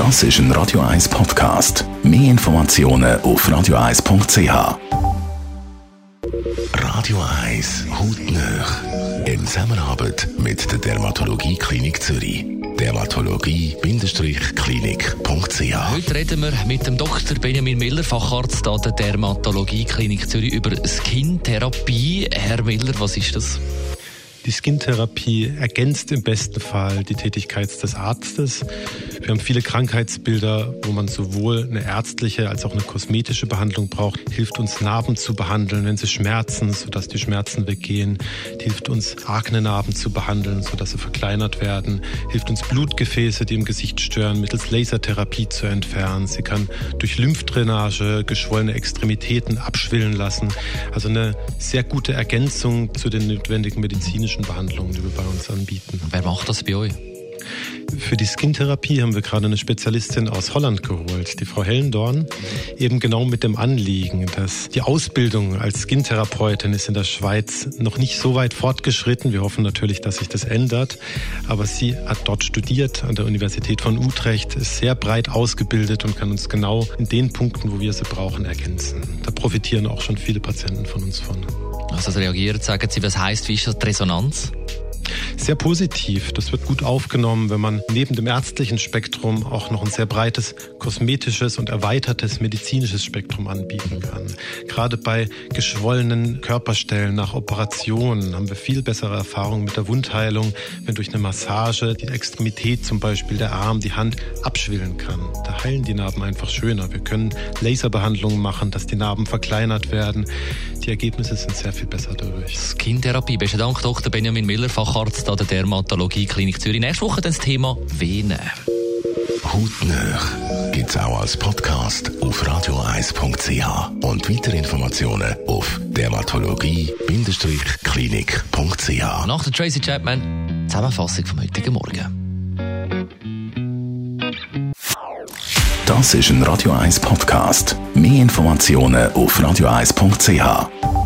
Das ist ein Radio 1 Podcast. Mehr Informationen auf radio1.ch. Radio 1 Hautnöch. In Zusammenarbeit mit der Dermatologie Klinik Zürich. Dermatologie-klinik.ch Heute reden wir mit dem Dr. Benjamin Miller, Facharzt an der Dermatologie Klinik Zürich über Skin-Therapie. Herr Miller, was ist das? Die Skin-Therapie ergänzt im besten Fall die Tätigkeit des Arztes. Wir haben viele Krankheitsbilder, wo man sowohl eine ärztliche als auch eine kosmetische Behandlung braucht. Hilft uns Narben zu behandeln, wenn sie schmerzen, sodass die Schmerzen weggehen. Hilft uns Akne-Narben zu behandeln, sodass sie verkleinert werden. Hilft uns Blutgefäße, die im Gesicht stören, mittels Lasertherapie zu entfernen. Sie kann durch Lymphdrainage geschwollene Extremitäten abschwillen lassen. Also eine sehr gute Ergänzung zu den notwendigen medizinischen Behandlungen, die wir bei uns anbieten. Wer macht das bei euch? Für die Skin-Therapie haben wir gerade eine Spezialistin aus Holland geholt, die Frau Hellendorn, eben genau mit dem Anliegen, dass die Ausbildung als Skin-Therapeutin ist in der Schweiz noch nicht so weit fortgeschritten. Wir hoffen natürlich, dass sich das ändert. Aber sie hat dort studiert an der Universität von Utrecht, ist sehr breit ausgebildet und kann uns genau in den Punkten, wo wir sie brauchen, ergänzen. Da profitieren auch schon viele Patienten von uns von. Also reagiert, sagen Sie, was heißt, wie ist das Resonanz? Sehr positiv. Das wird gut aufgenommen, wenn man neben dem ärztlichen Spektrum auch noch ein sehr breites kosmetisches und erweitertes medizinisches Spektrum anbieten kann. Gerade bei geschwollenen Körperstellen nach Operationen haben wir viel bessere Erfahrungen mit der Wundheilung, wenn durch eine Massage die Extremität zum Beispiel der Arm, die Hand abschwillen kann. Da heilen die Narben einfach schöner. Wir können Laserbehandlungen machen, dass die Narben verkleinert werden. Die Ergebnisse sind sehr viel besser dadurch. Skin-Therapie. Besten Dank, Dr. Benjamin Miller, Facharzt an der Dermatologie Klinik Zürich. Nächste Woche dann das Thema Venen. Hautnöch gibt es auch als Podcast auf radioeis.ch und weitere Informationen auf dermatologie-klinik.ch. Nach der Tracy Chapman Zusammenfassung vom heutigen Morgen. Das ist ein Radio 1 Podcast. Mehr Informationen auf radioeis.ch.